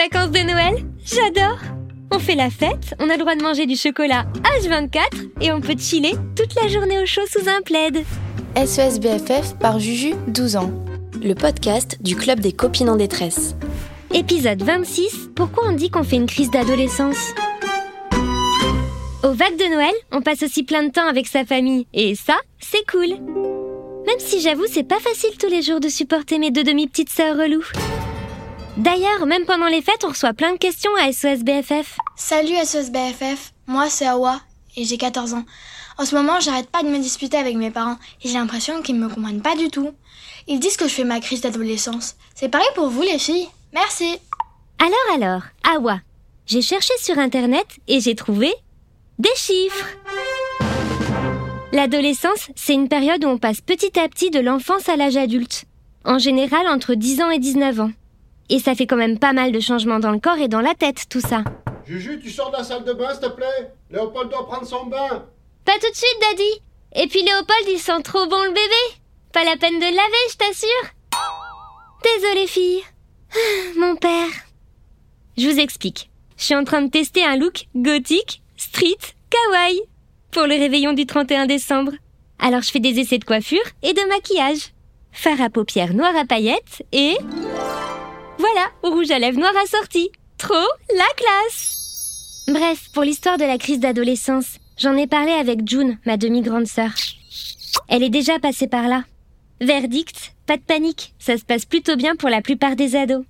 vacances de Noël? J'adore On fait la fête, on a le droit de manger du chocolat H24 et on peut chiller toute la journée au chaud sous un plaid. SES BFF par Juju, 12 ans. Le podcast du Club des copines en détresse. Épisode 26 Pourquoi on dit qu'on fait une crise d'adolescence? Au vagues de Noël, on passe aussi plein de temps avec sa famille. Et ça, c'est cool. Même si j'avoue, c'est pas facile tous les jours de supporter mes deux demi-petites sœurs reloues. D'ailleurs, même pendant les fêtes, on reçoit plein de questions à SOS BFF. Salut SOS BFF, moi c'est Awa et j'ai 14 ans. En ce moment, j'arrête pas de me disputer avec mes parents et j'ai l'impression qu'ils me comprennent pas du tout. Ils disent que je fais ma crise d'adolescence. C'est pareil pour vous les filles Merci. Alors alors, Awa, j'ai cherché sur internet et j'ai trouvé des chiffres. L'adolescence, c'est une période où on passe petit à petit de l'enfance à l'âge adulte. En général entre 10 ans et 19 ans. Et ça fait quand même pas mal de changements dans le corps et dans la tête, tout ça. Juju, tu sors de la salle de bain, s'il te plaît Léopold doit prendre son bain Pas tout de suite, Daddy Et puis Léopold, il sent trop bon le bébé Pas la peine de le laver, je t'assure Désolée, fille. Mon père. Je vous explique. Je suis en train de tester un look gothique, street, kawaii pour le réveillon du 31 décembre. Alors je fais des essais de coiffure et de maquillage. Fard à paupières noir à paillettes et... Voilà, rouge à lèvres noir assorti. Trop la classe Bref, pour l'histoire de la crise d'adolescence, j'en ai parlé avec June, ma demi-grande sœur. Elle est déjà passée par là. Verdict, pas de panique, ça se passe plutôt bien pour la plupart des ados.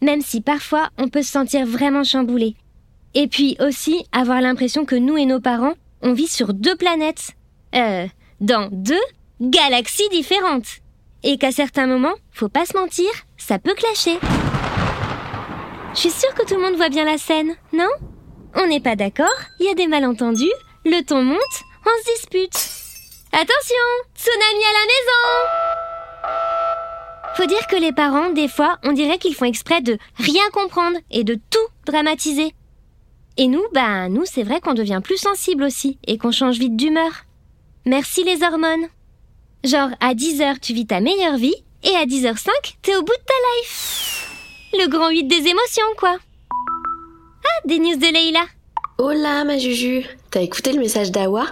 Même si parfois on peut se sentir vraiment chamboulé. Et puis aussi avoir l'impression que nous et nos parents, on vit sur deux planètes. Euh, dans deux galaxies différentes. Et qu'à certains moments, faut pas se mentir, ça peut clasher. Je suis sûre que tout le monde voit bien la scène, non? On n'est pas d'accord, il y a des malentendus, le ton monte, on se dispute. Attention, tsunami à la maison Faut dire que les parents, des fois, on dirait qu'ils font exprès de rien comprendre et de tout dramatiser. Et nous, bah, nous, c'est vrai qu'on devient plus sensible aussi et qu'on change vite d'humeur. Merci les hormones. Genre, à 10h, tu vis ta meilleure vie et à 10h05, t'es au bout de ta life. Le grand 8 des émotions, quoi. Ah, des news de Leïla. Hola ma Juju, t'as écouté le message d'Awa?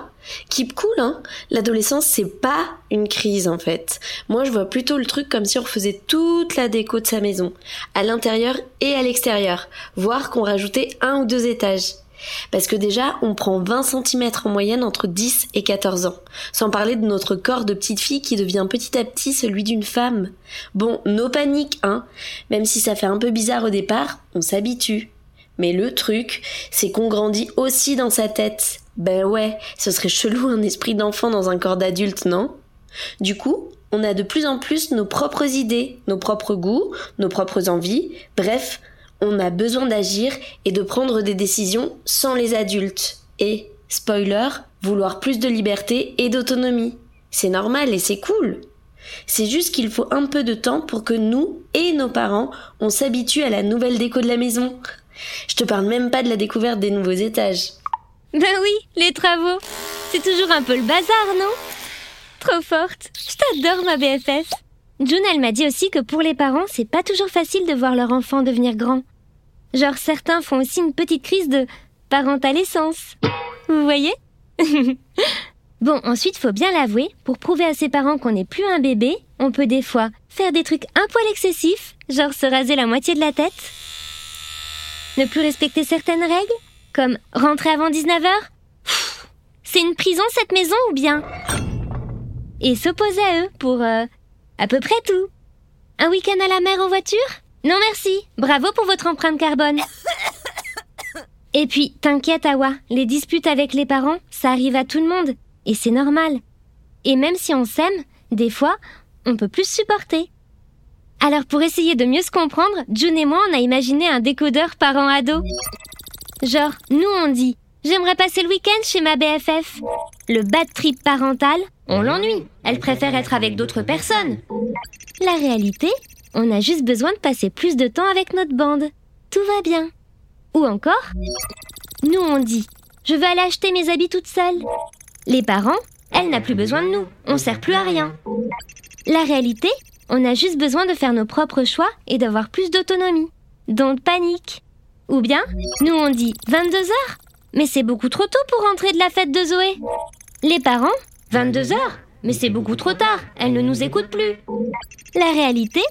Keep cool, hein L'adolescence, c'est pas une crise en fait. Moi, je vois plutôt le truc comme si on faisait toute la déco de sa maison, à l'intérieur et à l'extérieur, voire qu'on rajoutait un ou deux étages. Parce que déjà, on prend 20 cm en moyenne entre 10 et 14 ans. Sans parler de notre corps de petite fille qui devient petit à petit celui d'une femme. Bon, no panique, hein. Même si ça fait un peu bizarre au départ, on s'habitue. Mais le truc, c'est qu'on grandit aussi dans sa tête. Ben ouais, ce serait chelou un esprit d'enfant dans un corps d'adulte, non? Du coup, on a de plus en plus nos propres idées, nos propres goûts, nos propres envies, bref, on a besoin d'agir et de prendre des décisions sans les adultes. Et, spoiler, vouloir plus de liberté et d'autonomie. C'est normal et c'est cool. C'est juste qu'il faut un peu de temps pour que nous et nos parents on s'habitue à la nouvelle déco de la maison. Je te parle même pas de la découverte des nouveaux étages. Ben oui, les travaux. C'est toujours un peu le bazar, non? Trop forte. Je t'adore, ma BFF. June, elle m'a dit aussi que pour les parents, c'est pas toujours facile de voir leur enfant devenir grand. Genre, certains font aussi une petite crise de parentalescence. Vous voyez? Bon, ensuite, faut bien l'avouer, pour prouver à ses parents qu'on n'est plus un bébé, on peut des fois faire des trucs un poil excessifs, genre se raser la moitié de la tête, ne plus respecter certaines règles, comme rentrer avant 19h C'est une prison cette maison ou bien? Et s'opposer à eux pour euh, à peu près tout. Un week-end à la mer en voiture? Non merci, bravo pour votre empreinte carbone. Et puis, t'inquiète Awa, les disputes avec les parents, ça arrive à tout le monde, et c'est normal. Et même si on s'aime, des fois, on peut plus supporter. Alors pour essayer de mieux se comprendre, June et moi on a imaginé un décodeur parent-ado. Genre, nous on dit J'aimerais passer le week-end chez ma BFF. Le bad trip parental, on l'ennuie. Elle préfère être avec d'autres personnes. La réalité, on a juste besoin de passer plus de temps avec notre bande. Tout va bien. Ou encore, nous on dit Je veux aller acheter mes habits toute seule. Les parents, elle n'a plus besoin de nous. On sert plus à rien. La réalité, on a juste besoin de faire nos propres choix et d'avoir plus d'autonomie. don't panique. Ou bien, nous on dit 22 heures, mais c'est beaucoup trop tôt pour rentrer de la fête de Zoé. Les parents, 22 heures, mais c'est beaucoup trop tard, elle ne nous écoute plus. La réalité,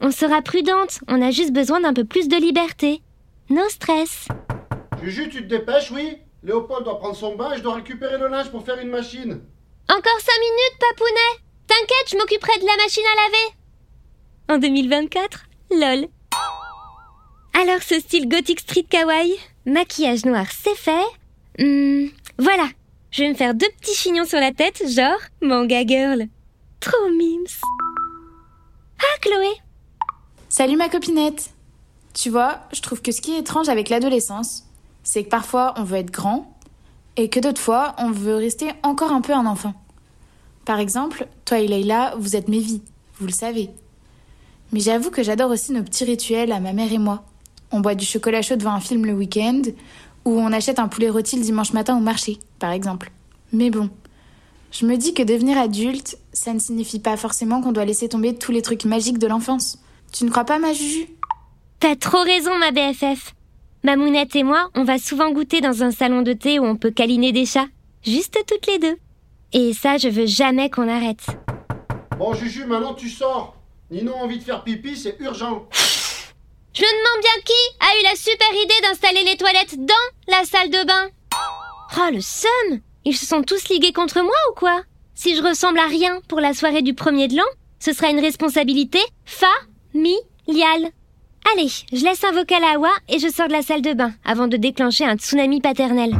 on sera prudente, on a juste besoin d'un peu plus de liberté. No stress. Juju, tu te dépêches, oui Léopold doit prendre son bain et je dois récupérer le linge pour faire une machine. Encore cinq minutes, papounet T'inquiète, je m'occuperai de la machine à laver En 2024 Lol Alors ce style gothic street kawaii, maquillage noir c'est fait. Hmm, voilà, je vais me faire deux petits chignons sur la tête, genre manga girl. Trop mimes Ah Chloé Salut ma copinette Tu vois, je trouve que ce qui est étrange avec l'adolescence, c'est que parfois on veut être grand et que d'autres fois on veut rester encore un peu un enfant. Par exemple, toi et Leïla, vous êtes mes vies, vous le savez. Mais j'avoue que j'adore aussi nos petits rituels à ma mère et moi. On boit du chocolat chaud devant un film le week-end, ou on achète un poulet rôti le dimanche matin au marché, par exemple. Mais bon, je me dis que devenir adulte, ça ne signifie pas forcément qu'on doit laisser tomber tous les trucs magiques de l'enfance. Tu ne crois pas, ma Juju? T'as trop raison, ma BFF. Mamounette et moi, on va souvent goûter dans un salon de thé où on peut câliner des chats. Juste toutes les deux. Et ça, je veux jamais qu'on arrête. Bon, Juju, maintenant tu sors. Nino a envie de faire pipi, c'est urgent. Je me demande bien qui a eu la super idée d'installer les toilettes dans la salle de bain. Oh, le seum Ils se sont tous ligués contre moi ou quoi? Si je ressemble à rien pour la soirée du premier de l'an, ce sera une responsabilité familiale. Allez, je laisse un vocal à Awa et je sors de la salle de bain avant de déclencher un tsunami paternel.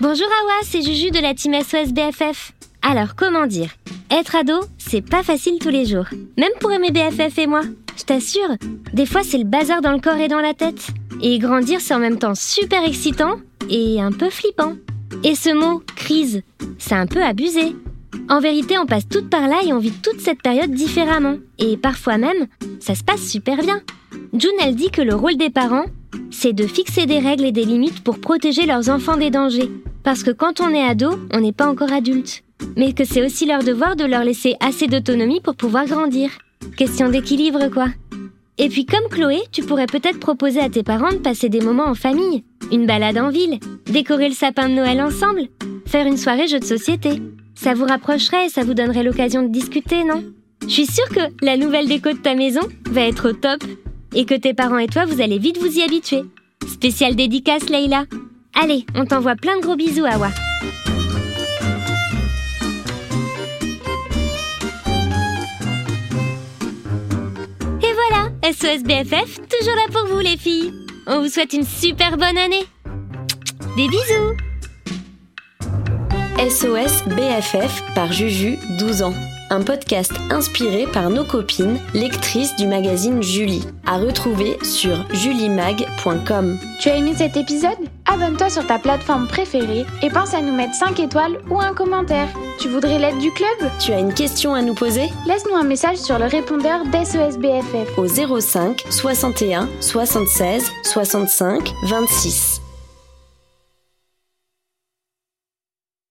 Bonjour Awa, c'est Juju de la team SOS BFF. Alors, comment dire? Être ado, c'est pas facile tous les jours. Même pour aimer BFF et moi. Je t'assure, des fois c'est le bazar dans le corps et dans la tête. Et grandir, c'est en même temps super excitant et un peu flippant. Et ce mot, crise, c'est un peu abusé. En vérité, on passe toutes par là et on vit toute cette période différemment. Et parfois même, ça se passe super bien. June, elle dit que le rôle des parents, c'est de fixer des règles et des limites pour protéger leurs enfants des dangers. Parce que quand on est ado, on n'est pas encore adulte. Mais que c'est aussi leur devoir de leur laisser assez d'autonomie pour pouvoir grandir. Question d'équilibre, quoi. Et puis comme Chloé, tu pourrais peut-être proposer à tes parents de passer des moments en famille, une balade en ville, décorer le sapin de Noël ensemble, faire une soirée jeu de société. Ça vous rapprocherait et ça vous donnerait l'occasion de discuter, non? Je suis sûre que la nouvelle déco de ta maison va être au top et que tes parents et toi, vous allez vite vous y habituer. Spécial dédicace, Leïla. Allez, on t'envoie plein de gros bisous, Awa. Et voilà, SOS BFF, toujours là pour vous les filles. On vous souhaite une super bonne année. Des bisous SOS BFF par Juju, 12 ans. Un podcast inspiré par nos copines, lectrices du magazine Julie. À retrouver sur julimag.com. Tu as aimé cet épisode? Abonne-toi sur ta plateforme préférée et pense à nous mettre 5 étoiles ou un commentaire. Tu voudrais l'aide du club? Tu as une question à nous poser? Laisse-nous un message sur le répondeur d'SOS BFF. Au 05 61 76 65 26.